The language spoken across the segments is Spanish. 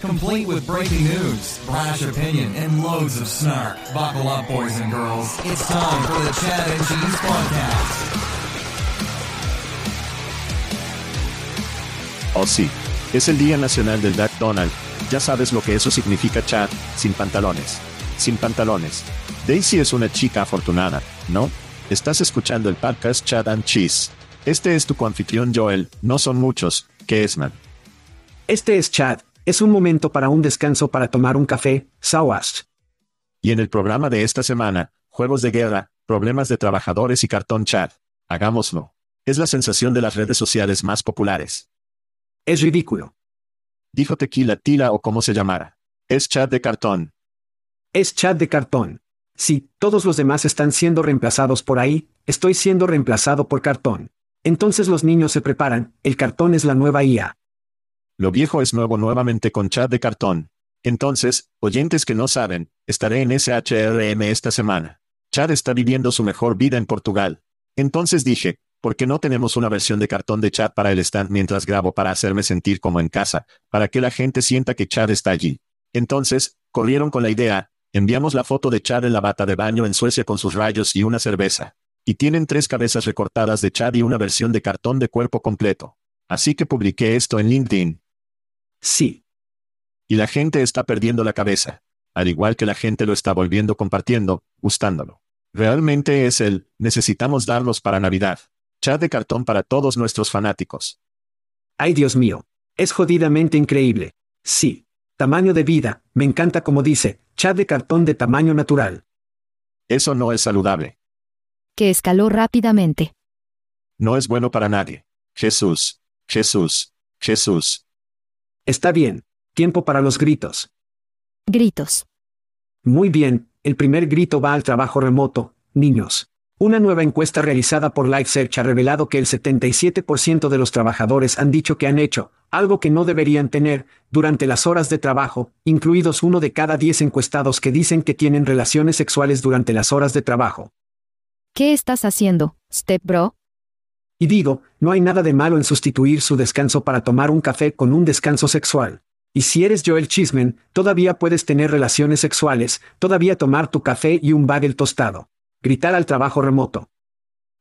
Complete with breaking news, brash opinion, and loads of snark. Buckle up, boys and girls. It's time for the Chad and Cheese Podcast. Oh sí, es el Día Nacional del Duck Donald. Ya sabes lo que eso significa Chad, sin pantalones. Sin pantalones. Daisy es una chica afortunada, ¿no? Estás escuchando el podcast Chad and Cheese. Este es tu coanfitrión Joel, no son muchos, ¿qué es man? Este es Chad, es un momento para un descanso para tomar un café, Sawash. Y en el programa de esta semana, juegos de guerra, problemas de trabajadores y cartón Chad. Hagámoslo. Es la sensación de las redes sociales más populares. Es ridículo. Dijo Tequila Tila o como se llamara. Es Chad de cartón. Es Chad de cartón. Si todos los demás están siendo reemplazados por ahí, estoy siendo reemplazado por cartón. Entonces los niños se preparan, el cartón es la nueva IA. Lo viejo es nuevo nuevamente con chat de cartón. Entonces, oyentes que no saben, estaré en SHRM esta semana. Chad está viviendo su mejor vida en Portugal. Entonces dije, ¿por qué no tenemos una versión de cartón de chat para el stand mientras grabo para hacerme sentir como en casa, para que la gente sienta que Chad está allí? Entonces, corrieron con la idea, Enviamos la foto de Chad en la bata de baño en Suecia con sus rayos y una cerveza. Y tienen tres cabezas recortadas de Chad y una versión de cartón de cuerpo completo. Así que publiqué esto en LinkedIn. Sí. Y la gente está perdiendo la cabeza. Al igual que la gente lo está volviendo compartiendo, gustándolo. Realmente es el, necesitamos darlos para Navidad. Chad de cartón para todos nuestros fanáticos. Ay Dios mío. Es jodidamente increíble. Sí. Tamaño de vida, me encanta como dice, chat de cartón de tamaño natural. Eso no es saludable. Que escaló rápidamente. No es bueno para nadie. Jesús, Jesús, Jesús. Está bien. Tiempo para los gritos. Gritos. Muy bien, el primer grito va al trabajo remoto, niños. Una nueva encuesta realizada por LifeSearch ha revelado que el 77% de los trabajadores han dicho que han hecho algo que no deberían tener durante las horas de trabajo, incluidos uno de cada 10 encuestados que dicen que tienen relaciones sexuales durante las horas de trabajo. ¿Qué estás haciendo, Step Bro? Y digo, no hay nada de malo en sustituir su descanso para tomar un café con un descanso sexual. Y si eres Joel Chismen, todavía puedes tener relaciones sexuales, todavía tomar tu café y un bagel tostado gritar al trabajo remoto.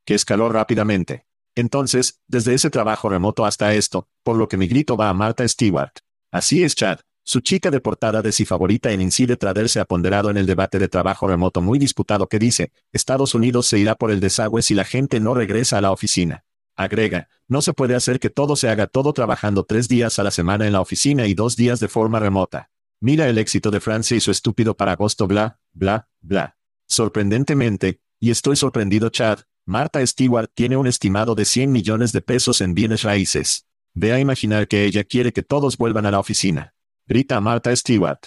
Que escaló rápidamente. Entonces, desde ese trabajo remoto hasta esto, por lo que mi grito va a Marta Stewart. Así es Chad, su chica de portada de si favorita en Incide Trader se ha ponderado en el debate de trabajo remoto muy disputado que dice, Estados Unidos se irá por el desagüe si la gente no regresa a la oficina. Agrega, no se puede hacer que todo se haga todo trabajando tres días a la semana en la oficina y dos días de forma remota. Mira el éxito de Francia y su estúpido para agosto bla, bla, bla. Sorprendentemente, y estoy sorprendido Chad, Marta Stewart tiene un estimado de 100 millones de pesos en bienes raíces. Ve a imaginar que ella quiere que todos vuelvan a la oficina. Grita Marta Stewart.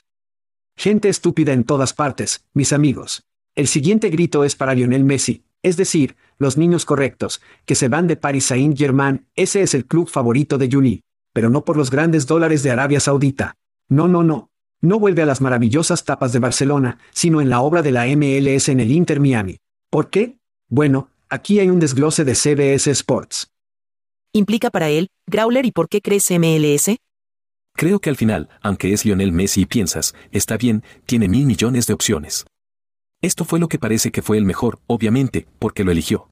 Gente estúpida en todas partes, mis amigos. El siguiente grito es para Lionel Messi, es decir, los niños correctos, que se van de Paris Saint-Germain, ese es el club favorito de Juni. Pero no por los grandes dólares de Arabia Saudita. No, no, no. No vuelve a las maravillosas tapas de Barcelona, sino en la obra de la MLS en el Inter Miami. ¿Por qué? Bueno, aquí hay un desglose de CBS Sports. Implica para él, Growler, ¿y por qué crees MLS? Creo que al final, aunque es Lionel Messi y piensas, está bien, tiene mil millones de opciones. Esto fue lo que parece que fue el mejor, obviamente, porque lo eligió.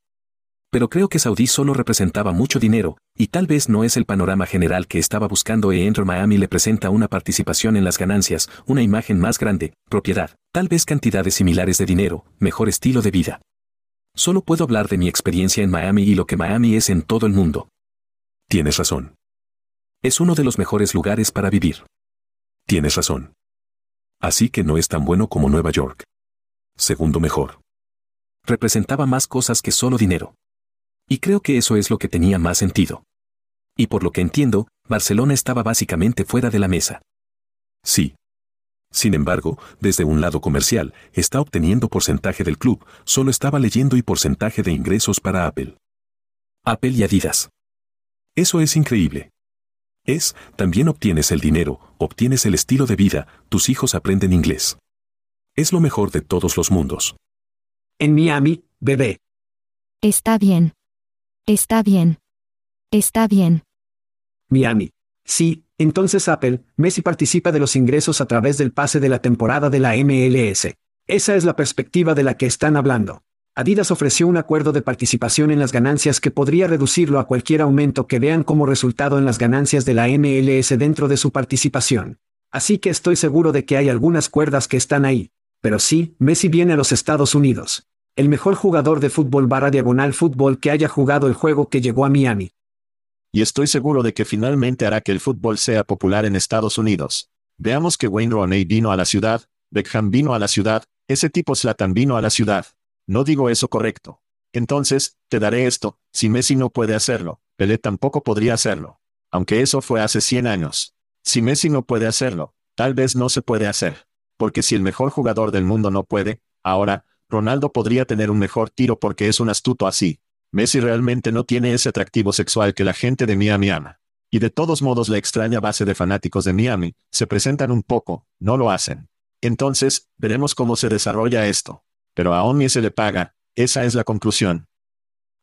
Pero creo que Saudí solo representaba mucho dinero, y tal vez no es el panorama general que estaba buscando e Enter Miami le presenta una participación en las ganancias, una imagen más grande, propiedad, tal vez cantidades similares de dinero, mejor estilo de vida. Solo puedo hablar de mi experiencia en Miami y lo que Miami es en todo el mundo. Tienes razón. Es uno de los mejores lugares para vivir. Tienes razón. Así que no es tan bueno como Nueva York. Segundo mejor. Representaba más cosas que solo dinero. Y creo que eso es lo que tenía más sentido. Y por lo que entiendo, Barcelona estaba básicamente fuera de la mesa. Sí. Sin embargo, desde un lado comercial, está obteniendo porcentaje del club, solo estaba leyendo y porcentaje de ingresos para Apple. Apple y Adidas. Eso es increíble. Es, también obtienes el dinero, obtienes el estilo de vida, tus hijos aprenden inglés. Es lo mejor de todos los mundos. En Miami, bebé. Está bien. Está bien. Está bien. Miami. Sí, entonces Apple, Messi participa de los ingresos a través del pase de la temporada de la MLS. Esa es la perspectiva de la que están hablando. Adidas ofreció un acuerdo de participación en las ganancias que podría reducirlo a cualquier aumento que vean como resultado en las ganancias de la MLS dentro de su participación. Así que estoy seguro de que hay algunas cuerdas que están ahí. Pero sí, Messi viene a los Estados Unidos. El mejor jugador de fútbol barra diagonal fútbol que haya jugado el juego que llegó a Miami. Y estoy seguro de que finalmente hará que el fútbol sea popular en Estados Unidos. Veamos que Wayne Rooney vino a la ciudad, Beckham vino a la ciudad, ese tipo Slatan vino a la ciudad. No digo eso correcto. Entonces, te daré esto, si Messi no puede hacerlo, Pelé tampoco podría hacerlo. Aunque eso fue hace 100 años. Si Messi no puede hacerlo, tal vez no se puede hacer. Porque si el mejor jugador del mundo no puede, ahora, Ronaldo podría tener un mejor tiro porque es un astuto así. Messi realmente no tiene ese atractivo sexual que la gente de Miami ama. Y de todos modos la extraña base de fanáticos de Miami, se presentan un poco, no lo hacen. Entonces, veremos cómo se desarrolla esto pero a Omni se le paga, esa es la conclusión.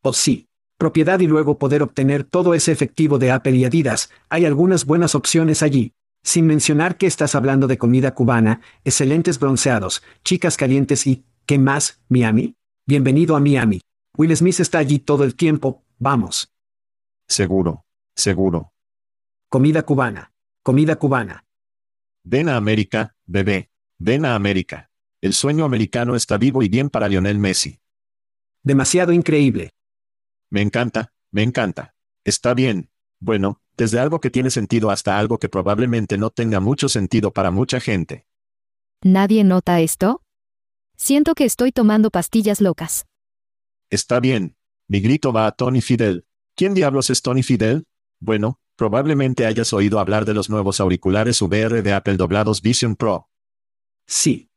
Oh sí. Propiedad y luego poder obtener todo ese efectivo de Apple y Adidas, hay algunas buenas opciones allí. Sin mencionar que estás hablando de comida cubana, excelentes bronceados, chicas calientes y, ¿qué más, Miami? Bienvenido a Miami. Will Smith está allí todo el tiempo, vamos. Seguro, seguro. Comida cubana. Comida cubana. Ven a América, bebé. Ven a América. El sueño americano está vivo y bien para Lionel Messi. Demasiado increíble. Me encanta, me encanta. Está bien. Bueno, desde algo que tiene sentido hasta algo que probablemente no tenga mucho sentido para mucha gente. ¿Nadie nota esto? Siento que estoy tomando pastillas locas. Está bien. Mi grito va a Tony Fidel. ¿Quién diablos es Tony Fidel? Bueno, probablemente hayas oído hablar de los nuevos auriculares VR de Apple doblados Vision Pro. Sí,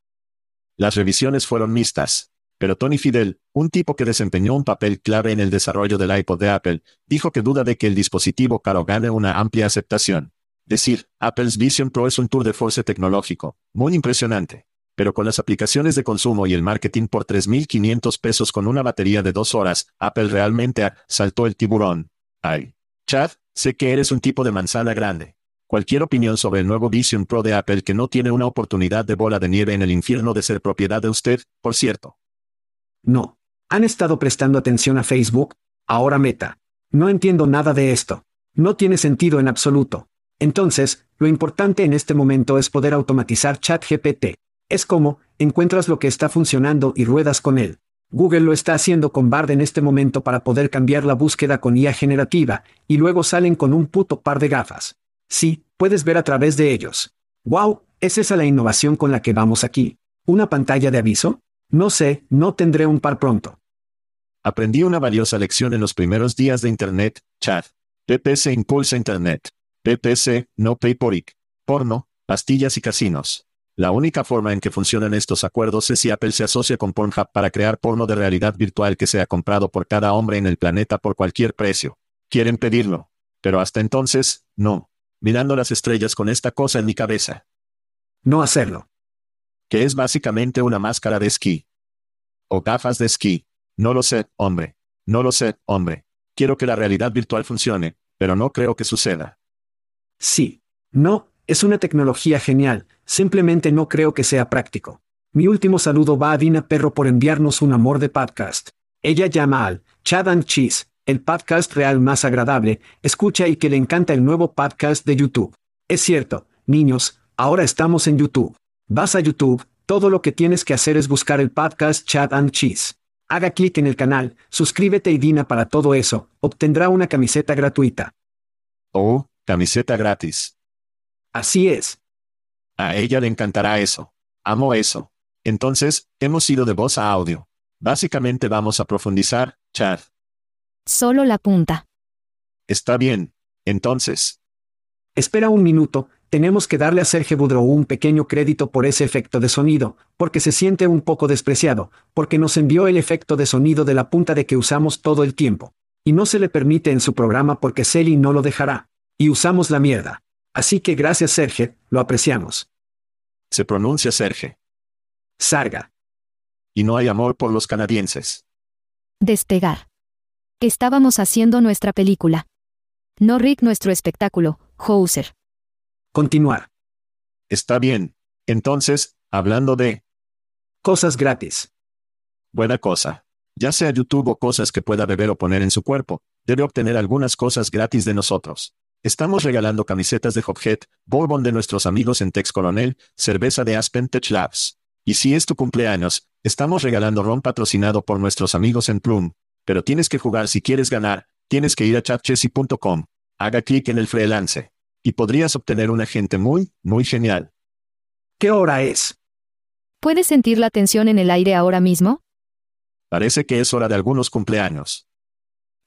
las revisiones fueron mixtas. Pero Tony Fidel, un tipo que desempeñó un papel clave en el desarrollo del iPod de Apple, dijo que duda de que el dispositivo caro gane una amplia aceptación. Decir, Apple's Vision Pro es un tour de force tecnológico, muy impresionante. Pero con las aplicaciones de consumo y el marketing por 3.500 pesos con una batería de dos horas, Apple realmente saltó el tiburón. Ay. Chad, sé que eres un tipo de manzana grande. Cualquier opinión sobre el nuevo Vision Pro de Apple que no tiene una oportunidad de bola de nieve en el infierno de ser propiedad de usted, por cierto. No. ¿Han estado prestando atención a Facebook? Ahora Meta. No entiendo nada de esto. No tiene sentido en absoluto. Entonces, lo importante en este momento es poder automatizar ChatGPT. Es como, encuentras lo que está funcionando y ruedas con él. Google lo está haciendo con Bard en este momento para poder cambiar la búsqueda con IA generativa, y luego salen con un puto par de gafas. Sí, puedes ver a través de ellos. ¡Wow! ¿Es esa la innovación con la que vamos aquí? ¿Una pantalla de aviso? No sé, no tendré un par pronto. Aprendí una valiosa lección en los primeros días de Internet, Chad. PPC impulsa Internet. PPC, no pay por IC. Porno, pastillas y casinos. La única forma en que funcionan estos acuerdos es si Apple se asocia con Pornhub para crear porno de realidad virtual que sea comprado por cada hombre en el planeta por cualquier precio. Quieren pedirlo. Pero hasta entonces, no. Mirando las estrellas con esta cosa en mi cabeza. No hacerlo. Que es básicamente una máscara de esquí. O gafas de esquí. No lo sé, hombre. No lo sé, hombre. Quiero que la realidad virtual funcione, pero no creo que suceda. Sí. No, es una tecnología genial, simplemente no creo que sea práctico. Mi último saludo va a Dina Perro por enviarnos un amor de podcast. Ella llama al Chad and Cheese, el podcast real más agradable, escucha y que le encanta el nuevo podcast de YouTube. Es cierto, niños, ahora estamos en YouTube. Vas a YouTube, todo lo que tienes que hacer es buscar el podcast Chad and Cheese. Haga clic en el canal, suscríbete y Dina para todo eso, obtendrá una camiseta gratuita. Oh, camiseta gratis. Así es. A ella le encantará eso. Amo eso. Entonces, hemos ido de voz a audio. Básicamente vamos a profundizar, Chad. Solo la punta. Está bien. Entonces, Espera un minuto, tenemos que darle a Sergio Boudreau un pequeño crédito por ese efecto de sonido, porque se siente un poco despreciado, porque nos envió el efecto de sonido de la punta de que usamos todo el tiempo. Y no se le permite en su programa porque Selly no lo dejará. Y usamos la mierda. Así que gracias Sergio, lo apreciamos. se pronuncia Serge. Sarga. Y no hay amor por los canadienses. Despegar. Estábamos haciendo nuestra película. No Rick nuestro espectáculo, Hauser. Continuar. Está bien. Entonces, hablando de Cosas gratis. buena cosa. Ya sea YouTube o cosas que pueda beber o poner en su cuerpo, debe obtener algunas cosas gratis de nosotros. Estamos regalando camisetas de Hophead, Bourbon de nuestros amigos en Tex Coronel, cerveza de Aspen Tech Labs. Y si es tu cumpleaños, estamos regalando ron patrocinado por nuestros amigos en Plum. Pero tienes que jugar si quieres ganar, tienes que ir a chatchessy.com. Haga clic en el freelance. Y podrías obtener un agente muy, muy genial. ¿Qué hora es? ¿Puedes sentir la tensión en el aire ahora mismo? Parece que es hora de algunos cumpleaños.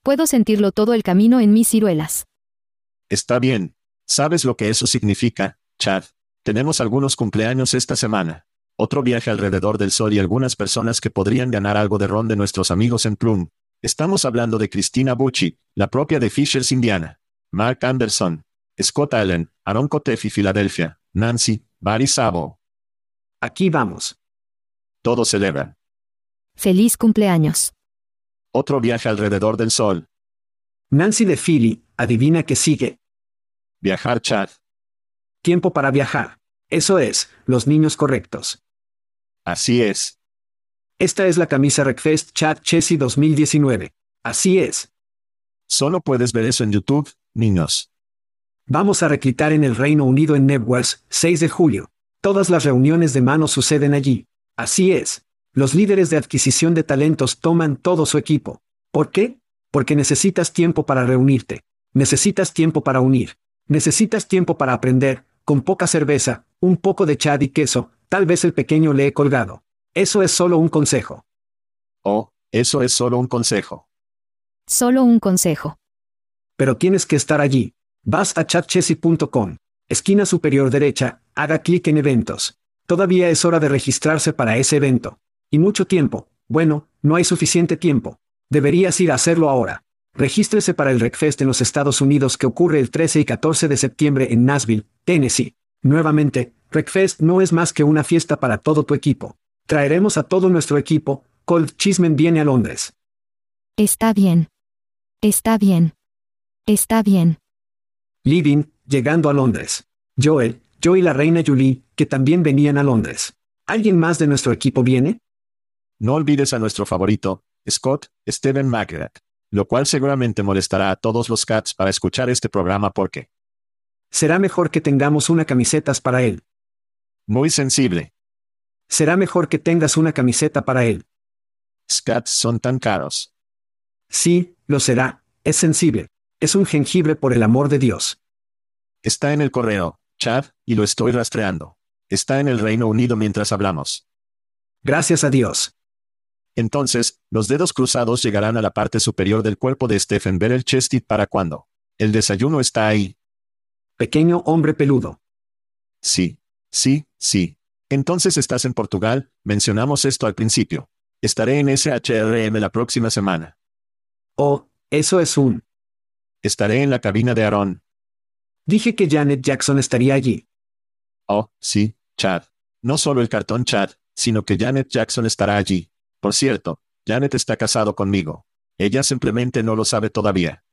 Puedo sentirlo todo el camino en mis ciruelas. Está bien. ¿Sabes lo que eso significa, Chad? Tenemos algunos cumpleaños esta semana. Otro viaje alrededor del sol y algunas personas que podrían ganar algo de ron de nuestros amigos en Plum. Estamos hablando de Cristina Bucci, la propia de Fishers, Indiana. Mark Anderson. Scott Allen, Aaron Kotefi, Filadelfia. Nancy, Barry Sabo. Aquí vamos. Todos celebran. Feliz cumpleaños. Otro viaje alrededor del sol. Nancy de Philly, adivina que sigue. Viajar Chad. Tiempo para viajar. Eso es, los niños correctos. Así es. Esta es la camisa Recfest Chat Chessy 2019. Así es. Solo puedes ver eso en YouTube, niños. Vamos a reclitar en el Reino Unido en Nebworth, 6 de julio. Todas las reuniones de mano suceden allí. Así es. Los líderes de adquisición de talentos toman todo su equipo. ¿Por qué? Porque necesitas tiempo para reunirte. Necesitas tiempo para unir. Necesitas tiempo para aprender, con poca cerveza, un poco de chad y queso, tal vez el pequeño le he colgado. Eso es solo un consejo. Oh, eso es solo un consejo. Solo un consejo. Pero tienes que estar allí. Vas a chatchessy.com. Esquina superior derecha, haga clic en eventos. Todavía es hora de registrarse para ese evento. Y mucho tiempo. Bueno, no hay suficiente tiempo. Deberías ir a hacerlo ahora. Regístrese para el RecFest en los Estados Unidos que ocurre el 13 y 14 de septiembre en Nashville, Tennessee. Nuevamente, RecFest no es más que una fiesta para todo tu equipo. Traeremos a todo nuestro equipo. Cold Chismen viene a Londres. Está bien. Está bien. Está bien. Living, llegando a Londres. Joel, yo y la reina Julie, que también venían a Londres. ¿Alguien más de nuestro equipo viene? No olvides a nuestro favorito, Scott, Steven McGrath. Lo cual seguramente molestará a todos los cats para escuchar este programa porque Será mejor que tengamos una camisetas para él. muy sensible. Será mejor que tengas una camiseta para él. Scats son tan caros. Sí, lo será. Es sensible. Es un jengibre por el amor de Dios. Está en el correo, Chad, y lo estoy rastreando. Está en el Reino Unido mientras hablamos. Gracias a Dios. Entonces, los dedos cruzados llegarán a la parte superior del cuerpo de Stephen Beryl Chestit para cuando. El desayuno está ahí. Pequeño hombre peludo. Sí. Sí, sí. Entonces estás en Portugal, mencionamos esto al principio. Estaré en SHRM la próxima semana. Oh, eso es un. Estaré en la cabina de Aaron. Dije que Janet Jackson estaría allí. Oh, sí, Chad. No solo el cartón Chad, sino que Janet Jackson estará allí. Por cierto, Janet está casado conmigo. Ella simplemente no lo sabe todavía.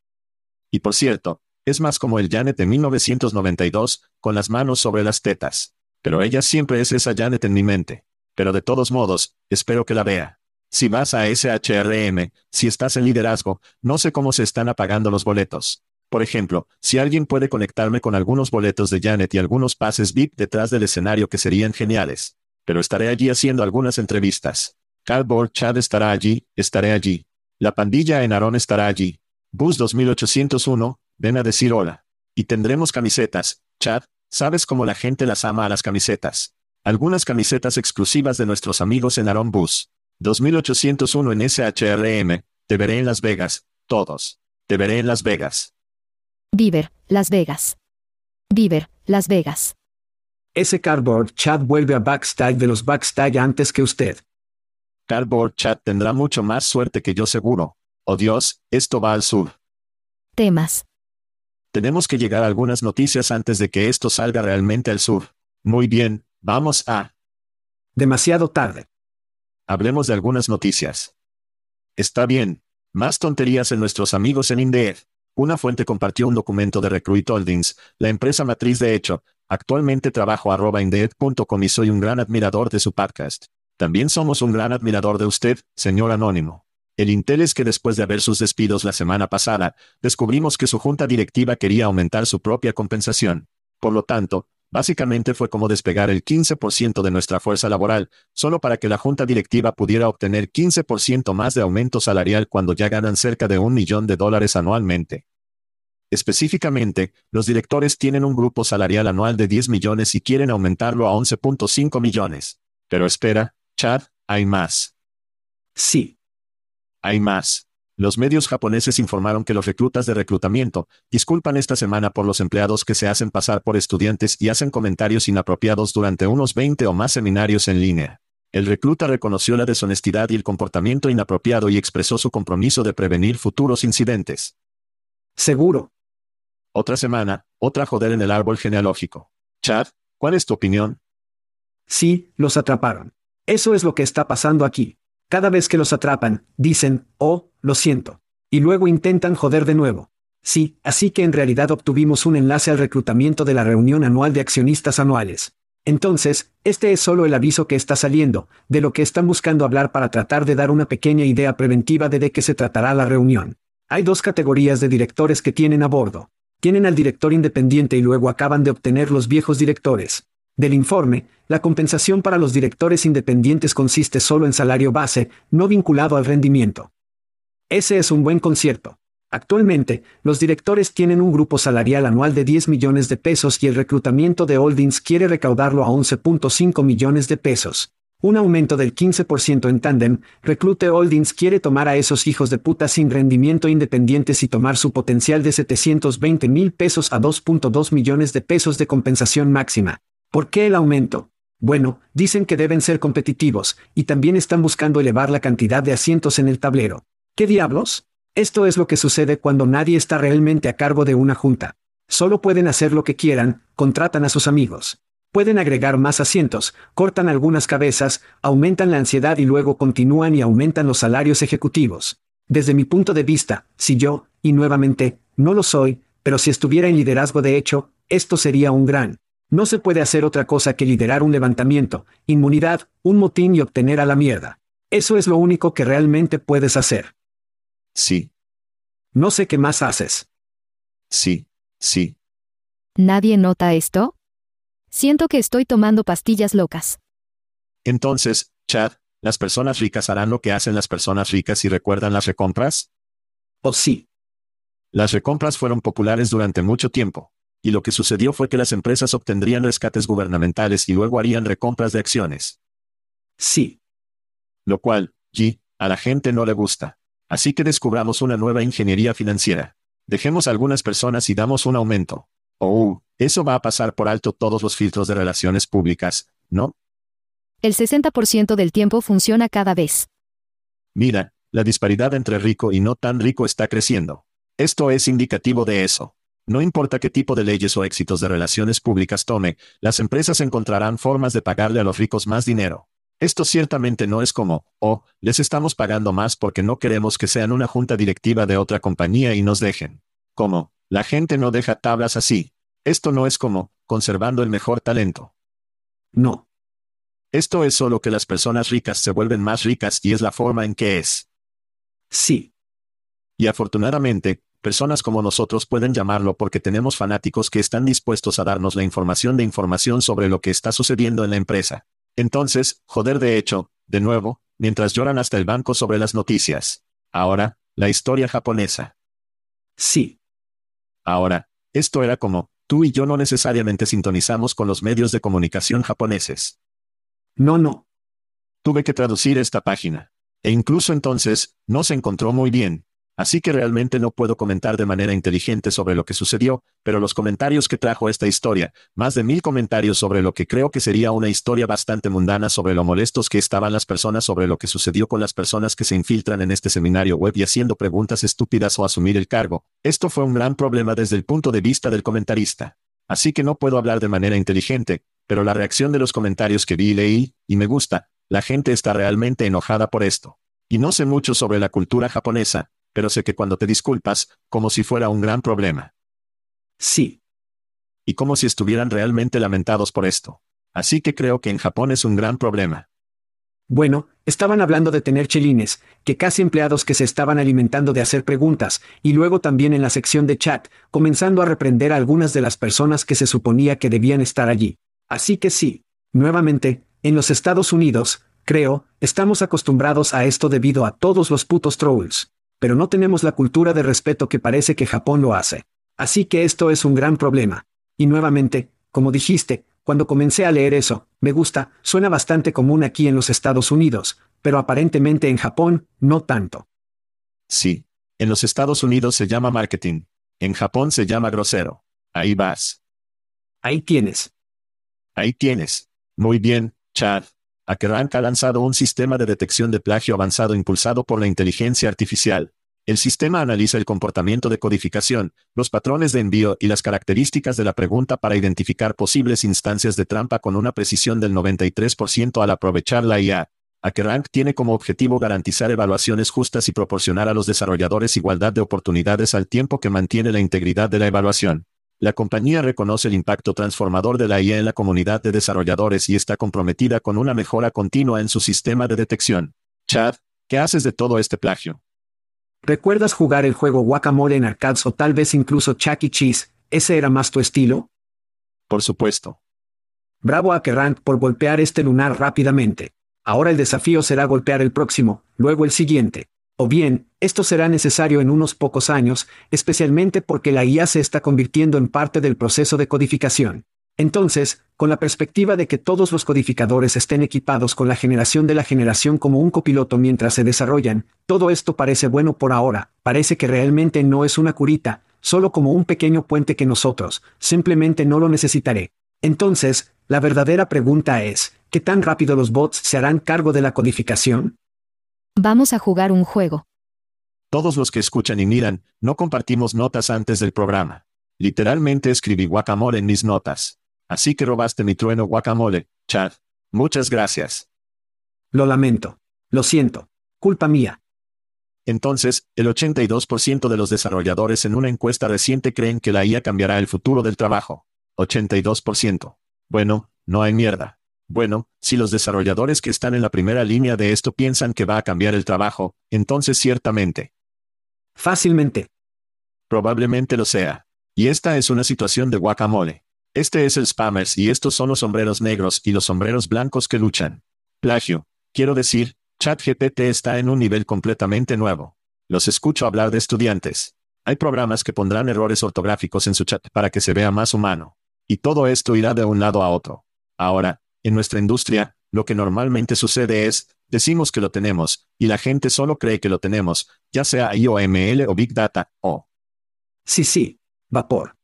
Y por cierto, es más como el Janet de 1992, con las manos sobre las tetas. Pero ella siempre es esa Janet en mi mente. Pero de todos modos, espero que la vea. Si vas a SHRM, si estás en liderazgo, no sé cómo se están apagando los boletos. Por ejemplo, si alguien puede conectarme con algunos boletos de Janet y algunos pases VIP detrás del escenario que serían geniales. Pero estaré allí haciendo algunas entrevistas. Cardboard Chad estará allí, estaré allí. La pandilla en Aaron estará allí. Bus 2801, ven a decir hola. Y tendremos camisetas, Chad, sabes cómo la gente las ama a las camisetas. Algunas camisetas exclusivas de nuestros amigos en Aaron Bus. 2801 en SHRM, te veré en Las Vegas, todos. Te veré en Las Vegas. Viver, Las Vegas. Viver, Las Vegas. Ese cardboard Chad vuelve a backstage de los backstage antes que usted. Cardboard Chat tendrá mucho más suerte que yo seguro. Oh Dios, esto va al sur. Temas. Tenemos que llegar a algunas noticias antes de que esto salga realmente al sur. Muy bien, vamos a... Demasiado tarde. Hablemos de algunas noticias. Está bien. Más tonterías en nuestros amigos en Indeed. Una fuente compartió un documento de Recruit Holdings, la empresa matriz de hecho. Actualmente trabajo arroba indeed.com y soy un gran admirador de su podcast. También somos un gran admirador de usted, señor Anónimo. El Intel es que después de haber sus despidos la semana pasada, descubrimos que su junta directiva quería aumentar su propia compensación. Por lo tanto, básicamente fue como despegar el 15% de nuestra fuerza laboral, solo para que la junta directiva pudiera obtener 15% más de aumento salarial cuando ya ganan cerca de un millón de dólares anualmente. Específicamente, los directores tienen un grupo salarial anual de 10 millones y quieren aumentarlo a 11.5 millones. Pero espera, Chad, hay más. Sí. Hay más. Los medios japoneses informaron que los reclutas de reclutamiento disculpan esta semana por los empleados que se hacen pasar por estudiantes y hacen comentarios inapropiados durante unos 20 o más seminarios en línea. El recluta reconoció la deshonestidad y el comportamiento inapropiado y expresó su compromiso de prevenir futuros incidentes. Seguro. Otra semana, otra joder en el árbol genealógico. Chad, ¿cuál es tu opinión? Sí, los atraparon. Eso es lo que está pasando aquí. Cada vez que los atrapan, dicen, oh, lo siento. Y luego intentan joder de nuevo. Sí, así que en realidad obtuvimos un enlace al reclutamiento de la reunión anual de accionistas anuales. Entonces, este es solo el aviso que está saliendo, de lo que están buscando hablar para tratar de dar una pequeña idea preventiva de de qué se tratará la reunión. Hay dos categorías de directores que tienen a bordo. Tienen al director independiente y luego acaban de obtener los viejos directores. Del informe, la compensación para los directores independientes consiste solo en salario base, no vinculado al rendimiento. Ese es un buen concierto. Actualmente, los directores tienen un grupo salarial anual de 10 millones de pesos y el reclutamiento de Holdings quiere recaudarlo a 11.5 millones de pesos. Un aumento del 15% en tandem, Reclute Holdings quiere tomar a esos hijos de puta sin rendimiento independientes y tomar su potencial de 720 mil pesos a 2.2 millones de pesos de compensación máxima. ¿Por qué el aumento? Bueno, dicen que deben ser competitivos, y también están buscando elevar la cantidad de asientos en el tablero. ¿Qué diablos? Esto es lo que sucede cuando nadie está realmente a cargo de una junta. Solo pueden hacer lo que quieran, contratan a sus amigos. Pueden agregar más asientos, cortan algunas cabezas, aumentan la ansiedad y luego continúan y aumentan los salarios ejecutivos. Desde mi punto de vista, si yo, y nuevamente, no lo soy, pero si estuviera en liderazgo de hecho, esto sería un gran no se puede hacer otra cosa que liderar un levantamiento, inmunidad, un motín y obtener a la mierda. Eso es lo único que realmente puedes hacer. Sí. No sé qué más haces. Sí, sí. ¿Nadie nota esto? Siento que estoy tomando pastillas locas. Entonces, Chad, ¿las personas ricas harán lo que hacen las personas ricas y recuerdan las recompras? Oh sí. Las recompras fueron populares durante mucho tiempo. Y lo que sucedió fue que las empresas obtendrían rescates gubernamentales y luego harían recompras de acciones. Sí. Lo cual, G, a la gente no le gusta. Así que descubramos una nueva ingeniería financiera. Dejemos a algunas personas y damos un aumento. Oh, eso va a pasar por alto todos los filtros de relaciones públicas, ¿no? El 60% del tiempo funciona cada vez. Mira, la disparidad entre rico y no tan rico está creciendo. Esto es indicativo de eso. No importa qué tipo de leyes o éxitos de relaciones públicas tome, las empresas encontrarán formas de pagarle a los ricos más dinero. Esto ciertamente no es como, oh, les estamos pagando más porque no queremos que sean una junta directiva de otra compañía y nos dejen. Como, la gente no deja tablas así. Esto no es como, conservando el mejor talento. No. Esto es solo que las personas ricas se vuelven más ricas y es la forma en que es. Sí. Y afortunadamente, personas como nosotros pueden llamarlo porque tenemos fanáticos que están dispuestos a darnos la información de información sobre lo que está sucediendo en la empresa. Entonces, joder de hecho, de nuevo, mientras lloran hasta el banco sobre las noticias. Ahora, la historia japonesa. Sí. Ahora, esto era como, tú y yo no necesariamente sintonizamos con los medios de comunicación japoneses. No, no. Tuve que traducir esta página. E incluso entonces, no se encontró muy bien. Así que realmente no puedo comentar de manera inteligente sobre lo que sucedió, pero los comentarios que trajo esta historia, más de mil comentarios sobre lo que creo que sería una historia bastante mundana sobre lo molestos que estaban las personas sobre lo que sucedió con las personas que se infiltran en este seminario web y haciendo preguntas estúpidas o asumir el cargo. Esto fue un gran problema desde el punto de vista del comentarista. Así que no puedo hablar de manera inteligente, pero la reacción de los comentarios que vi y leí, y me gusta, la gente está realmente enojada por esto. Y no sé mucho sobre la cultura japonesa, pero sé que cuando te disculpas, como si fuera un gran problema. Sí. Y como si estuvieran realmente lamentados por esto. Así que creo que en Japón es un gran problema. Bueno, estaban hablando de tener chelines, que casi empleados que se estaban alimentando de hacer preguntas, y luego también en la sección de chat, comenzando a reprender a algunas de las personas que se suponía que debían estar allí. Así que sí. Nuevamente, en los Estados Unidos, creo, estamos acostumbrados a esto debido a todos los putos trolls pero no tenemos la cultura de respeto que parece que Japón lo hace. Así que esto es un gran problema. Y nuevamente, como dijiste, cuando comencé a leer eso, me gusta, suena bastante común aquí en los Estados Unidos, pero aparentemente en Japón, no tanto. Sí. En los Estados Unidos se llama marketing. En Japón se llama grosero. Ahí vas. Ahí tienes. Ahí tienes. Muy bien, Chad. Hackerrank ha lanzado un sistema de detección de plagio avanzado impulsado por la inteligencia artificial. El sistema analiza el comportamiento de codificación, los patrones de envío y las características de la pregunta para identificar posibles instancias de trampa con una precisión del 93% al aprovechar la IA. HackerRank tiene como objetivo garantizar evaluaciones justas y proporcionar a los desarrolladores igualdad de oportunidades al tiempo que mantiene la integridad de la evaluación. La compañía reconoce el impacto transformador de la IA en la comunidad de desarrolladores y está comprometida con una mejora continua en su sistema de detección. Chad, ¿qué haces de todo este plagio? ¿Recuerdas jugar el juego Guacamole en arcades o tal vez incluso Chuck E. Cheese? ¿Ese era más tu estilo? Por supuesto. Bravo a Kerrant por golpear este lunar rápidamente. Ahora el desafío será golpear el próximo, luego el siguiente. O bien, esto será necesario en unos pocos años, especialmente porque la IA se está convirtiendo en parte del proceso de codificación. Entonces, con la perspectiva de que todos los codificadores estén equipados con la generación de la generación como un copiloto mientras se desarrollan, todo esto parece bueno por ahora, parece que realmente no es una curita, solo como un pequeño puente que nosotros, simplemente no lo necesitaré. Entonces, la verdadera pregunta es, ¿qué tan rápido los bots se harán cargo de la codificación? Vamos a jugar un juego. Todos los que escuchan y miran, no compartimos notas antes del programa. Literalmente escribí guacamole en mis notas. Así que robaste mi trueno guacamole, Chad. Muchas gracias. Lo lamento. Lo siento. Culpa mía. Entonces, el 82% de los desarrolladores en una encuesta reciente creen que la IA cambiará el futuro del trabajo. 82%. Bueno, no hay mierda. Bueno, si los desarrolladores que están en la primera línea de esto piensan que va a cambiar el trabajo, entonces ciertamente. Fácilmente. Probablemente lo sea. Y esta es una situación de guacamole. Este es el spammers y estos son los sombreros negros y los sombreros blancos que luchan. Plagio. Quiero decir, ChatGPT está en un nivel completamente nuevo. Los escucho hablar de estudiantes. Hay programas que pondrán errores ortográficos en su chat para que se vea más humano. Y todo esto irá de un lado a otro. Ahora, en nuestra industria, lo que normalmente sucede es, decimos que lo tenemos, y la gente solo cree que lo tenemos, ya sea IOML o Big Data, o... Sí, sí. Vapor.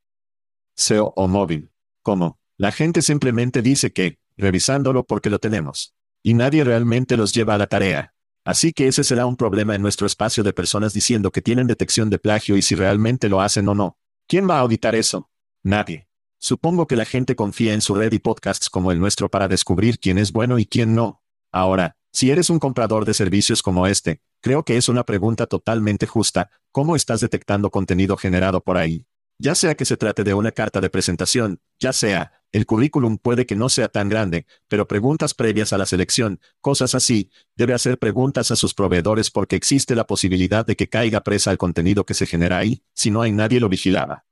SEO o móvil. ¿Cómo? La gente simplemente dice que, revisándolo porque lo tenemos. Y nadie realmente los lleva a la tarea. Así que ese será un problema en nuestro espacio de personas diciendo que tienen detección de plagio y si realmente lo hacen o no. ¿Quién va a auditar eso? Nadie. Supongo que la gente confía en su red y podcasts como el nuestro para descubrir quién es bueno y quién no. Ahora, si eres un comprador de servicios como este, creo que es una pregunta totalmente justa, ¿cómo estás detectando contenido generado por ahí? Ya sea que se trate de una carta de presentación, ya sea, el currículum puede que no sea tan grande, pero preguntas previas a la selección, cosas así, debe hacer preguntas a sus proveedores porque existe la posibilidad de que caiga presa al contenido que se genera ahí, si no hay nadie lo vigilaba.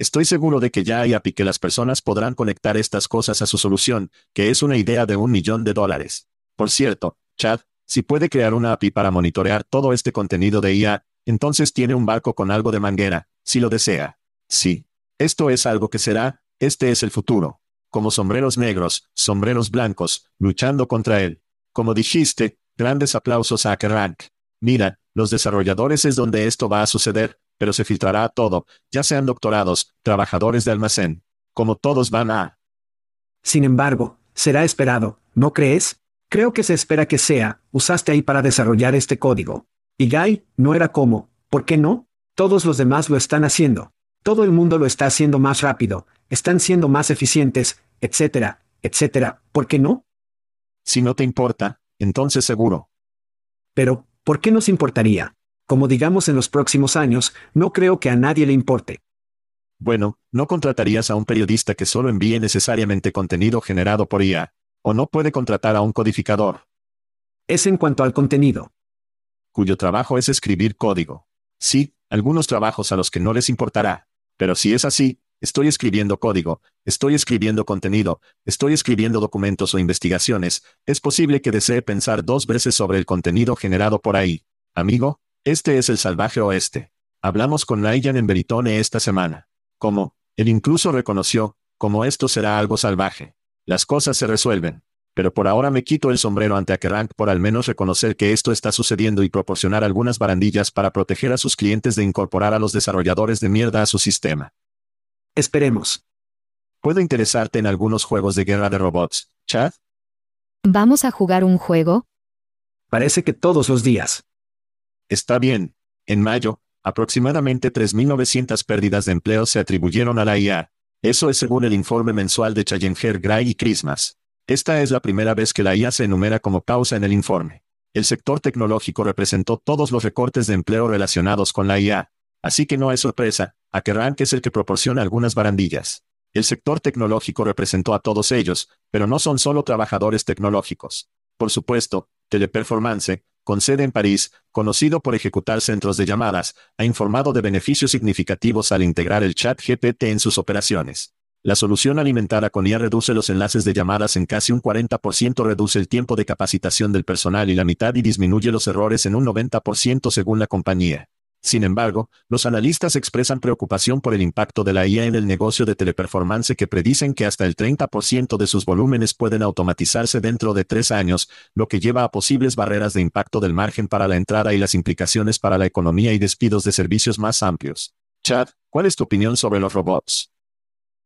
Estoy seguro de que ya hay API que las personas podrán conectar estas cosas a su solución, que es una idea de un millón de dólares. Por cierto, Chad, si puede crear una API para monitorear todo este contenido de IA, entonces tiene un barco con algo de manguera, si lo desea. Sí. Esto es algo que será, este es el futuro. Como sombreros negros, sombreros blancos, luchando contra él. Como dijiste, grandes aplausos a Kerank. Mira, los desarrolladores es donde esto va a suceder, pero se filtrará a todo, ya sean doctorados, trabajadores de almacén. Como todos van a... Sin embargo, será esperado, ¿no crees? Creo que se espera que sea, usaste ahí para desarrollar este código. Y Guy, no era como, ¿por qué no? Todos los demás lo están haciendo. Todo el mundo lo está haciendo más rápido, están siendo más eficientes, etcétera, etcétera. ¿Por qué no? Si no te importa, entonces seguro. Pero, ¿por qué nos importaría? Como digamos en los próximos años, no creo que a nadie le importe. Bueno, no contratarías a un periodista que solo envíe necesariamente contenido generado por IA. O no puede contratar a un codificador. Es en cuanto al contenido. Cuyo trabajo es escribir código. Sí, algunos trabajos a los que no les importará. Pero si es así, estoy escribiendo código, estoy escribiendo contenido, estoy escribiendo documentos o investigaciones, es posible que desee pensar dos veces sobre el contenido generado por ahí. Amigo, este es el salvaje oeste. Hablamos con Ryan en Veritone esta semana. Como, él incluso reconoció, como esto será algo salvaje. Las cosas se resuelven. Pero por ahora me quito el sombrero ante Akerank por al menos reconocer que esto está sucediendo y proporcionar algunas barandillas para proteger a sus clientes de incorporar a los desarrolladores de mierda a su sistema. Esperemos. ¿Puede interesarte en algunos juegos de guerra de robots, Chad? ¿Vamos a jugar un juego? Parece que todos los días. Está bien. En mayo, aproximadamente 3.900 pérdidas de empleo se atribuyeron a la IA. Eso es según el informe mensual de Challenger Gray y Christmas. Esta es la primera vez que la IA se enumera como causa en el informe. El sector tecnológico representó todos los recortes de empleo relacionados con la IA. Así que no es sorpresa, a que Rank es el que proporciona algunas barandillas. El sector tecnológico representó a todos ellos, pero no son solo trabajadores tecnológicos. Por supuesto, Teleperformance, con sede en París, conocido por ejecutar centros de llamadas, ha informado de beneficios significativos al integrar el chat GPT en sus operaciones. La solución alimentada con IA reduce los enlaces de llamadas en casi un 40%, reduce el tiempo de capacitación del personal y la mitad y disminuye los errores en un 90% según la compañía. Sin embargo, los analistas expresan preocupación por el impacto de la IA en el negocio de teleperformance que predicen que hasta el 30% de sus volúmenes pueden automatizarse dentro de tres años, lo que lleva a posibles barreras de impacto del margen para la entrada y las implicaciones para la economía y despidos de servicios más amplios. Chad, ¿cuál es tu opinión sobre los robots?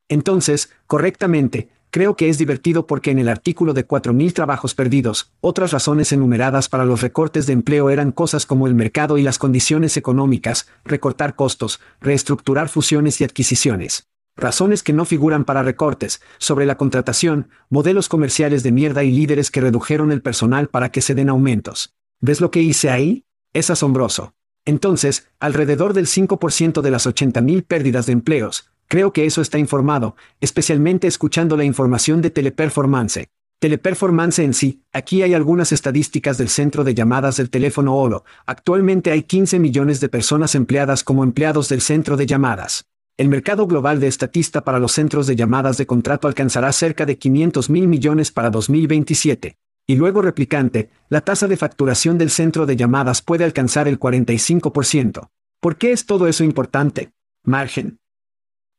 Entonces, correctamente, creo que es divertido porque en el artículo de 4.000 trabajos perdidos, otras razones enumeradas para los recortes de empleo eran cosas como el mercado y las condiciones económicas, recortar costos, reestructurar fusiones y adquisiciones. Razones que no figuran para recortes, sobre la contratación, modelos comerciales de mierda y líderes que redujeron el personal para que se den aumentos. ¿Ves lo que hice ahí? Es asombroso. Entonces, alrededor del 5% de las 80.000 pérdidas de empleos, Creo que eso está informado, especialmente escuchando la información de Teleperformance. Teleperformance en sí, aquí hay algunas estadísticas del centro de llamadas del teléfono Olo. Actualmente hay 15 millones de personas empleadas como empleados del centro de llamadas. El mercado global de estatista para los centros de llamadas de contrato alcanzará cerca de 500 mil millones para 2027. Y luego replicante, la tasa de facturación del centro de llamadas puede alcanzar el 45%. ¿Por qué es todo eso importante? Margen.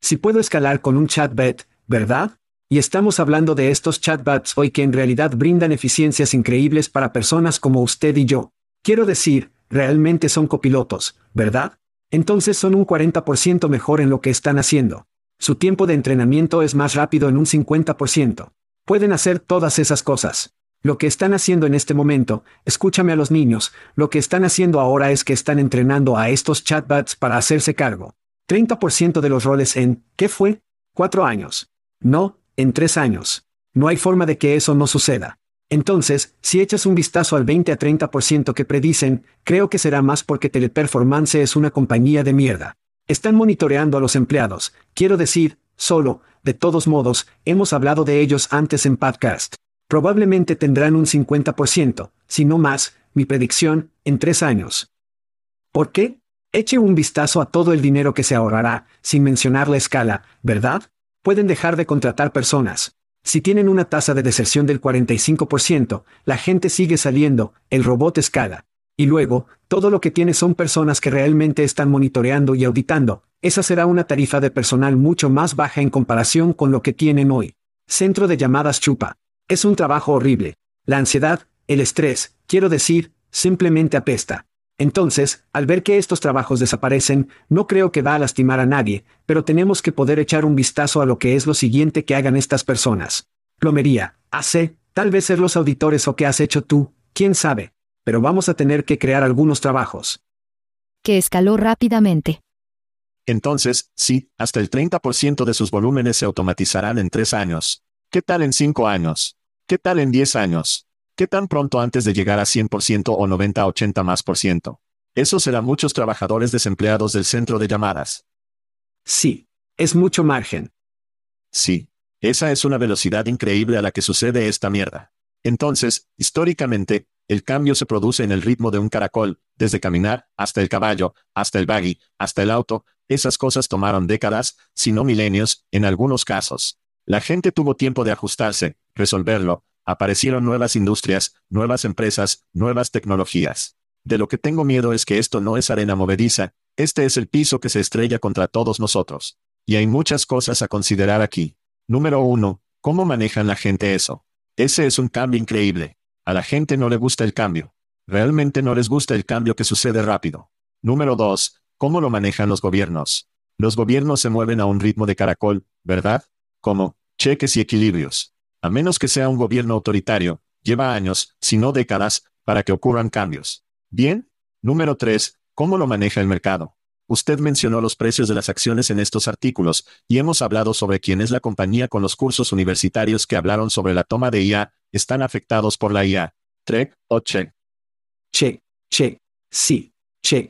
Si puedo escalar con un chatbot, ¿verdad? Y estamos hablando de estos chatbots hoy que en realidad brindan eficiencias increíbles para personas como usted y yo. Quiero decir, realmente son copilotos, ¿verdad? Entonces son un 40% mejor en lo que están haciendo. Su tiempo de entrenamiento es más rápido en un 50%. Pueden hacer todas esas cosas. Lo que están haciendo en este momento, escúchame a los niños, lo que están haciendo ahora es que están entrenando a estos chatbots para hacerse cargo. 30% de los roles en, ¿qué fue? Cuatro años. No, en tres años. No hay forma de que eso no suceda. Entonces, si echas un vistazo al 20 a 30% que predicen, creo que será más porque Teleperformance es una compañía de mierda. Están monitoreando a los empleados, quiero decir, solo, de todos modos, hemos hablado de ellos antes en podcast. Probablemente tendrán un 50%, si no más, mi predicción, en tres años. ¿Por qué? Eche un vistazo a todo el dinero que se ahorrará, sin mencionar la escala, ¿verdad? Pueden dejar de contratar personas. Si tienen una tasa de deserción del 45%, la gente sigue saliendo, el robot escala. Y luego, todo lo que tiene son personas que realmente están monitoreando y auditando. Esa será una tarifa de personal mucho más baja en comparación con lo que tienen hoy. Centro de llamadas chupa. Es un trabajo horrible. La ansiedad, el estrés, quiero decir, simplemente apesta. Entonces, al ver que estos trabajos desaparecen, no creo que va a lastimar a nadie, pero tenemos que poder echar un vistazo a lo que es lo siguiente que hagan estas personas. Plomería, AC, tal vez ser los auditores o qué has hecho tú, quién sabe. Pero vamos a tener que crear algunos trabajos. Que escaló rápidamente. Entonces, sí, hasta el 30% de sus volúmenes se automatizarán en tres años. ¿Qué tal en cinco años? ¿Qué tal en diez años? ¿Qué tan pronto antes de llegar a 100% o 90-80 más por ciento? Eso será muchos trabajadores desempleados del centro de llamadas. Sí, es mucho margen. Sí, esa es una velocidad increíble a la que sucede esta mierda. Entonces, históricamente, el cambio se produce en el ritmo de un caracol, desde caminar, hasta el caballo, hasta el buggy, hasta el auto, esas cosas tomaron décadas, si no milenios, en algunos casos. La gente tuvo tiempo de ajustarse, resolverlo, aparecieron nuevas industrias, nuevas empresas, nuevas tecnologías. De lo que tengo miedo es que esto no es arena movediza, este es el piso que se estrella contra todos nosotros. Y hay muchas cosas a considerar aquí. Número uno, ¿cómo manejan la gente eso? Ese es un cambio increíble. A la gente no le gusta el cambio. Realmente no les gusta el cambio que sucede rápido. Número dos, ¿cómo lo manejan los gobiernos? Los gobiernos se mueven a un ritmo de caracol, ¿verdad? Como, cheques y equilibrios. A menos que sea un gobierno autoritario, lleva años, si no décadas, para que ocurran cambios. Bien. Número 3. ¿Cómo lo maneja el mercado? Usted mencionó los precios de las acciones en estos artículos, y hemos hablado sobre quién es la compañía con los cursos universitarios que hablaron sobre la toma de IA, están afectados por la IA. ¿Trek o Che? Che, Che, sí, Che.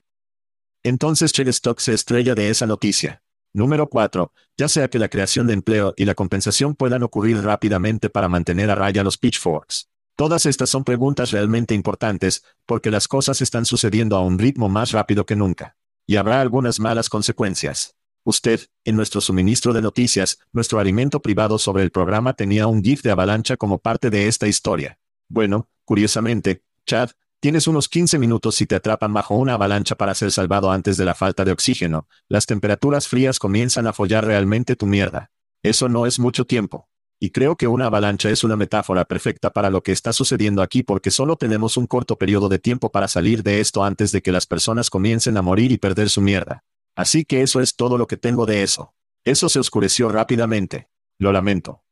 Entonces Che Stock se estrella de esa noticia. Número 4. Ya sea que la creación de empleo y la compensación puedan ocurrir rápidamente para mantener a raya los pitchforks. Todas estas son preguntas realmente importantes, porque las cosas están sucediendo a un ritmo más rápido que nunca. Y habrá algunas malas consecuencias. Usted, en nuestro suministro de noticias, nuestro alimento privado sobre el programa tenía un GIF de avalancha como parte de esta historia. Bueno, curiosamente, Chad, Tienes unos 15 minutos si te atrapan bajo una avalancha para ser salvado antes de la falta de oxígeno. Las temperaturas frías comienzan a follar realmente tu mierda. Eso no es mucho tiempo. Y creo que una avalancha es una metáfora perfecta para lo que está sucediendo aquí porque solo tenemos un corto periodo de tiempo para salir de esto antes de que las personas comiencen a morir y perder su mierda. Así que eso es todo lo que tengo de eso. Eso se oscureció rápidamente. Lo lamento.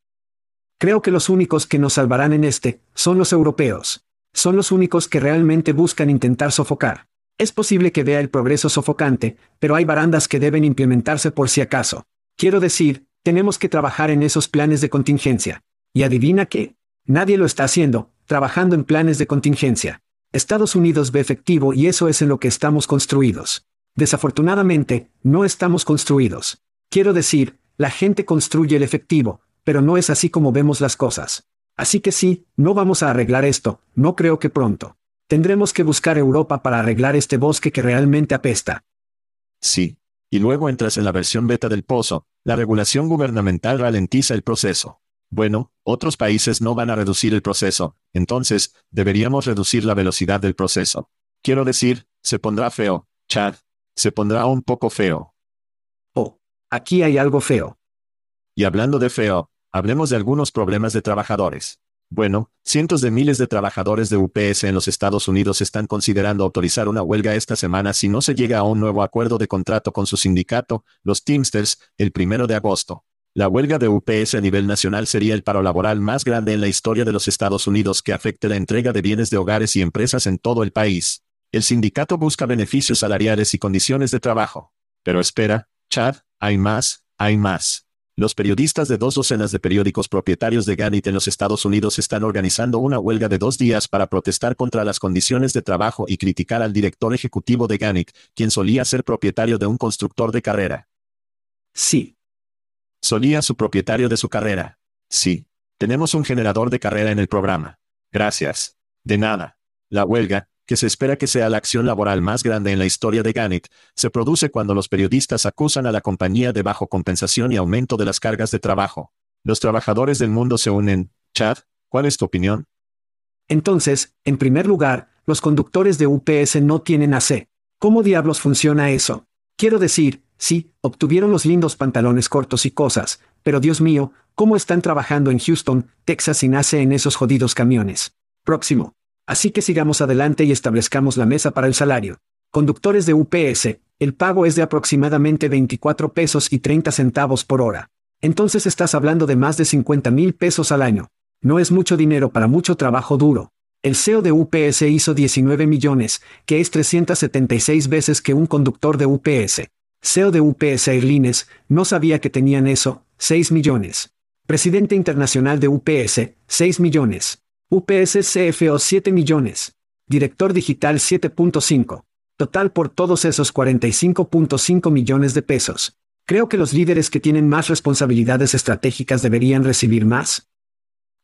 Creo que los únicos que nos salvarán en este son los europeos. Son los únicos que realmente buscan intentar sofocar. Es posible que vea el progreso sofocante, pero hay barandas que deben implementarse por si acaso. Quiero decir, tenemos que trabajar en esos planes de contingencia. Y adivina qué. Nadie lo está haciendo, trabajando en planes de contingencia. Estados Unidos ve efectivo y eso es en lo que estamos construidos. Desafortunadamente, no estamos construidos. Quiero decir, la gente construye el efectivo, pero no es así como vemos las cosas. Así que sí, no vamos a arreglar esto, no creo que pronto. Tendremos que buscar Europa para arreglar este bosque que realmente apesta. Sí. Y luego entras en la versión beta del pozo, la regulación gubernamental ralentiza el proceso. Bueno, otros países no van a reducir el proceso, entonces, deberíamos reducir la velocidad del proceso. Quiero decir, se pondrá feo, Chad. Se pondrá un poco feo. Oh, aquí hay algo feo. Y hablando de feo, Hablemos de algunos problemas de trabajadores. Bueno, cientos de miles de trabajadores de UPS en los Estados Unidos están considerando autorizar una huelga esta semana si no se llega a un nuevo acuerdo de contrato con su sindicato, los Teamsters, el primero de agosto. La huelga de UPS a nivel nacional sería el paro laboral más grande en la historia de los Estados Unidos que afecte la entrega de bienes de hogares y empresas en todo el país. El sindicato busca beneficios salariales y condiciones de trabajo. Pero espera, Chad, hay más, hay más. Los periodistas de dos docenas de periódicos propietarios de Gannett en los Estados Unidos están organizando una huelga de dos días para protestar contra las condiciones de trabajo y criticar al director ejecutivo de Gannett, quien solía ser propietario de un constructor de carrera. Sí. Solía su propietario de su carrera. Sí. Tenemos un generador de carrera en el programa. Gracias. De nada. La huelga, que se espera que sea la acción laboral más grande en la historia de Gannett, se produce cuando los periodistas acusan a la compañía de bajo compensación y aumento de las cargas de trabajo. Los trabajadores del mundo se unen. Chad, ¿cuál es tu opinión? Entonces, en primer lugar, los conductores de UPS no tienen AC. ¿Cómo diablos funciona eso? Quiero decir, sí, obtuvieron los lindos pantalones cortos y cosas, pero Dios mío, ¿cómo están trabajando en Houston, Texas sin AC en esos jodidos camiones? Próximo. Así que sigamos adelante y establezcamos la mesa para el salario. Conductores de UPS, el pago es de aproximadamente 24 pesos y 30 centavos por hora. Entonces estás hablando de más de 50 mil pesos al año. No es mucho dinero para mucho trabajo duro. El CEO de UPS hizo 19 millones, que es 376 veces que un conductor de UPS. CEO de UPS Airlines, no sabía que tenían eso, 6 millones. Presidente internacional de UPS, 6 millones. UPS CFO 7 millones. Director digital 7.5. Total por todos esos 45.5 millones de pesos. Creo que los líderes que tienen más responsabilidades estratégicas deberían recibir más.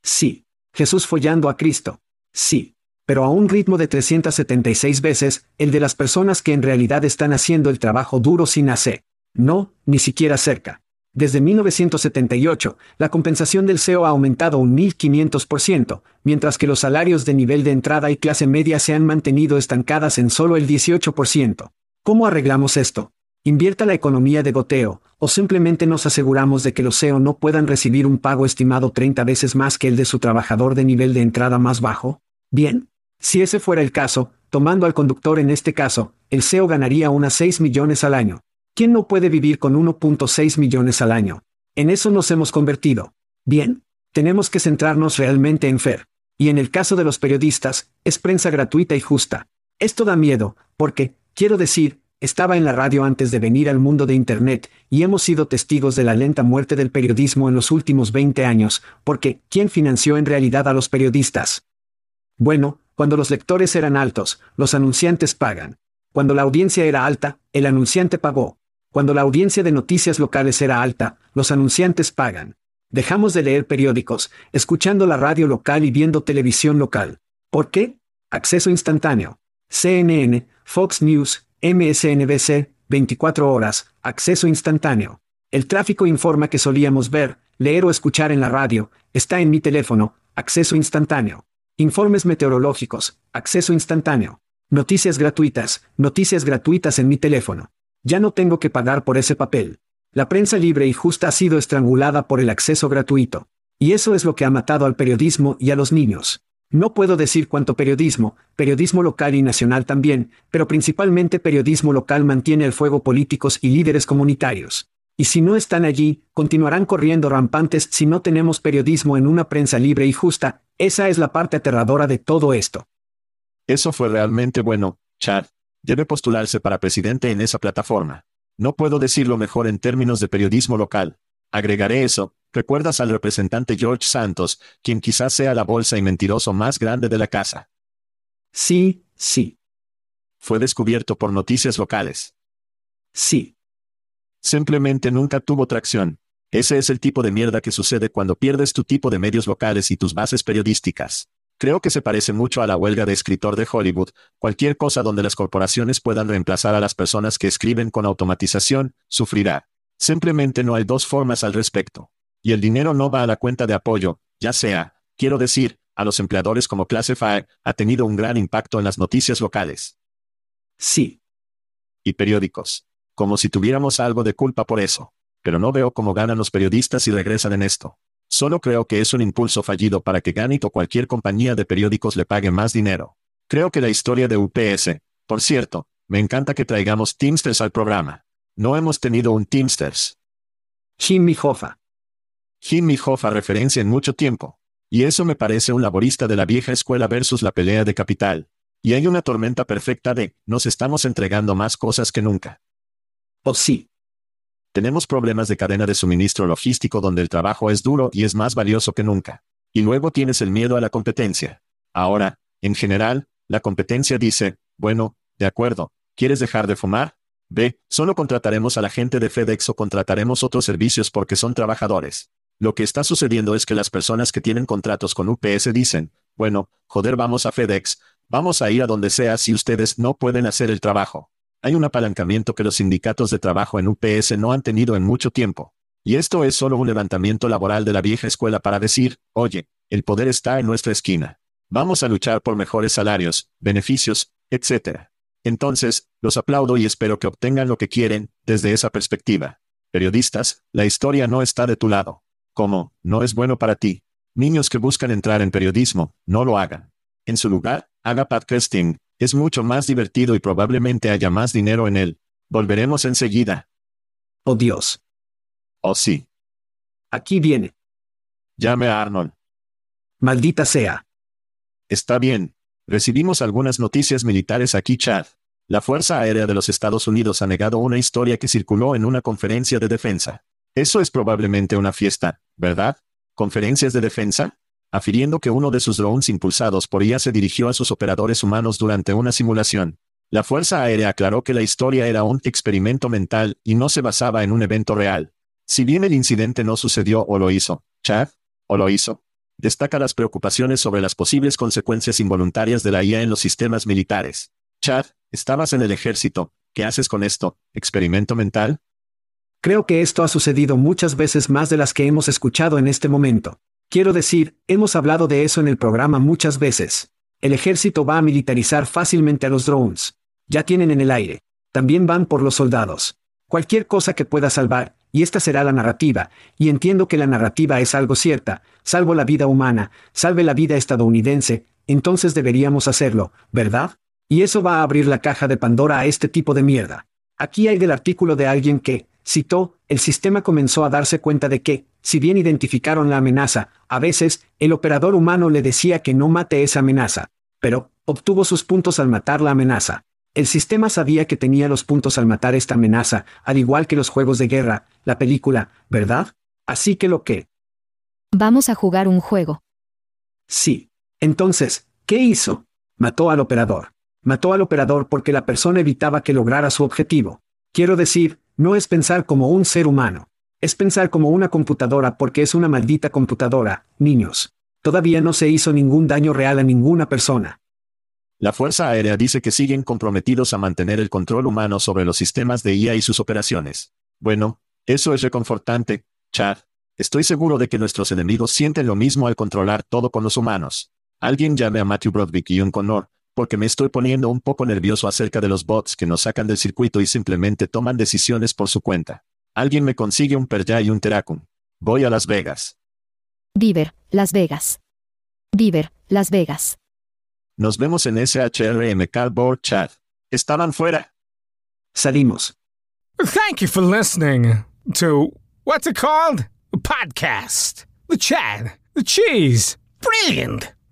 Sí. Jesús follando a Cristo. Sí. Pero a un ritmo de 376 veces, el de las personas que en realidad están haciendo el trabajo duro sin hacer. No, ni siquiera cerca. Desde 1978, la compensación del CEO ha aumentado un 1.500%, mientras que los salarios de nivel de entrada y clase media se han mantenido estancadas en solo el 18%. ¿Cómo arreglamos esto? ¿Invierta la economía de goteo, o simplemente nos aseguramos de que los CEO no puedan recibir un pago estimado 30 veces más que el de su trabajador de nivel de entrada más bajo? Bien. Si ese fuera el caso, tomando al conductor en este caso, el CEO ganaría unas 6 millones al año. ¿Quién no puede vivir con 1.6 millones al año? En eso nos hemos convertido. Bien, tenemos que centrarnos realmente en FER. Y en el caso de los periodistas, es prensa gratuita y justa. Esto da miedo, porque, quiero decir, estaba en la radio antes de venir al mundo de Internet, y hemos sido testigos de la lenta muerte del periodismo en los últimos 20 años, porque, ¿quién financió en realidad a los periodistas? Bueno, cuando los lectores eran altos, los anunciantes pagan. Cuando la audiencia era alta, el anunciante pagó. Cuando la audiencia de noticias locales era alta, los anunciantes pagan. Dejamos de leer periódicos, escuchando la radio local y viendo televisión local. ¿Por qué? Acceso instantáneo. CNN, Fox News, MSNBC, 24 horas, acceso instantáneo. El tráfico informa que solíamos ver, leer o escuchar en la radio, está en mi teléfono, acceso instantáneo. Informes meteorológicos, acceso instantáneo. Noticias gratuitas, noticias gratuitas en mi teléfono. Ya no tengo que pagar por ese papel. La prensa libre y justa ha sido estrangulada por el acceso gratuito. Y eso es lo que ha matado al periodismo y a los niños. No puedo decir cuánto periodismo, periodismo local y nacional también, pero principalmente periodismo local mantiene el fuego políticos y líderes comunitarios. Y si no están allí, continuarán corriendo rampantes si no tenemos periodismo en una prensa libre y justa, esa es la parte aterradora de todo esto. Eso fue realmente bueno, Chad. Debe postularse para presidente en esa plataforma. No puedo decirlo mejor en términos de periodismo local. Agregaré eso, recuerdas al representante George Santos, quien quizás sea la bolsa y mentiroso más grande de la casa. Sí, sí. Fue descubierto por noticias locales. Sí. Simplemente nunca tuvo tracción. Ese es el tipo de mierda que sucede cuando pierdes tu tipo de medios locales y tus bases periodísticas. Creo que se parece mucho a la huelga de escritor de Hollywood, cualquier cosa donde las corporaciones puedan reemplazar a las personas que escriben con automatización, sufrirá. Simplemente no hay dos formas al respecto. Y el dinero no va a la cuenta de apoyo, ya sea, quiero decir, a los empleadores como Classify, ha tenido un gran impacto en las noticias locales. Sí. Y periódicos. Como si tuviéramos algo de culpa por eso. Pero no veo cómo ganan los periodistas y regresan en esto. Solo creo que es un impulso fallido para que Gannett o cualquier compañía de periódicos le pague más dinero. Creo que la historia de UPS, por cierto, me encanta que traigamos Teamsters al programa. No hemos tenido un Teamsters. Jimmy Hoffa. Jimmy Hoffa referencia en mucho tiempo. Y eso me parece un laborista de la vieja escuela versus la pelea de capital. Y hay una tormenta perfecta de, nos estamos entregando más cosas que nunca. Oh sí. Tenemos problemas de cadena de suministro logístico donde el trabajo es duro y es más valioso que nunca. Y luego tienes el miedo a la competencia. Ahora, en general, la competencia dice, bueno, de acuerdo, ¿quieres dejar de fumar? B. Solo contrataremos a la gente de FedEx o contrataremos otros servicios porque son trabajadores. Lo que está sucediendo es que las personas que tienen contratos con UPS dicen, bueno, joder, vamos a FedEx, vamos a ir a donde sea si ustedes no pueden hacer el trabajo. Hay un apalancamiento que los sindicatos de trabajo en UPS no han tenido en mucho tiempo. Y esto es solo un levantamiento laboral de la vieja escuela para decir, oye, el poder está en nuestra esquina. Vamos a luchar por mejores salarios, beneficios, etc. Entonces, los aplaudo y espero que obtengan lo que quieren, desde esa perspectiva. Periodistas, la historia no está de tu lado. Como, no es bueno para ti. Niños que buscan entrar en periodismo, no lo hagan. En su lugar, haga podcasting, es mucho más divertido y probablemente haya más dinero en él. Volveremos enseguida. Oh Dios. Oh sí. Aquí viene. Llame a Arnold. Maldita sea. Está bien. Recibimos algunas noticias militares aquí, Chad. La Fuerza Aérea de los Estados Unidos ha negado una historia que circuló en una conferencia de defensa. Eso es probablemente una fiesta, ¿verdad? ¿Conferencias de defensa? Afiriendo que uno de sus drones impulsados por IA se dirigió a sus operadores humanos durante una simulación. La Fuerza Aérea aclaró que la historia era un experimento mental y no se basaba en un evento real. Si bien el incidente no sucedió o lo hizo, Chad, o lo hizo, destaca las preocupaciones sobre las posibles consecuencias involuntarias de la IA en los sistemas militares. Chad, estabas en el ejército, ¿qué haces con esto? ¿Experimento mental? Creo que esto ha sucedido muchas veces más de las que hemos escuchado en este momento. Quiero decir, hemos hablado de eso en el programa muchas veces. El ejército va a militarizar fácilmente a los drones. Ya tienen en el aire. También van por los soldados. Cualquier cosa que pueda salvar, y esta será la narrativa, y entiendo que la narrativa es algo cierta, salvo la vida humana, salve la vida estadounidense, entonces deberíamos hacerlo, ¿verdad? Y eso va a abrir la caja de Pandora a este tipo de mierda. Aquí hay del artículo de alguien que, citó, el sistema comenzó a darse cuenta de que, si bien identificaron la amenaza, a veces, el operador humano le decía que no mate esa amenaza. Pero, obtuvo sus puntos al matar la amenaza. El sistema sabía que tenía los puntos al matar esta amenaza, al igual que los juegos de guerra, la película, ¿verdad? Así que lo que... Vamos a jugar un juego. Sí. Entonces, ¿qué hizo? Mató al operador. Mató al operador porque la persona evitaba que lograra su objetivo. Quiero decir, no es pensar como un ser humano. Es pensar como una computadora porque es una maldita computadora, niños. Todavía no se hizo ningún daño real a ninguna persona. La Fuerza Aérea dice que siguen comprometidos a mantener el control humano sobre los sistemas de IA y sus operaciones. Bueno, eso es reconfortante, Chad. Estoy seguro de que nuestros enemigos sienten lo mismo al controlar todo con los humanos. Alguien llame a Matthew Broderick y un Connor, porque me estoy poniendo un poco nervioso acerca de los bots que nos sacan del circuito y simplemente toman decisiones por su cuenta. Alguien me consigue un Perja y un Teracun. Voy a Las Vegas. Beaver, Las Vegas. Beaver, Las Vegas. Nos vemos en SHRM Cardboard Chat. Estaban fuera. Salimos. Thank you for listening to what's it called? A podcast. The Chad. The Cheese. Brilliant.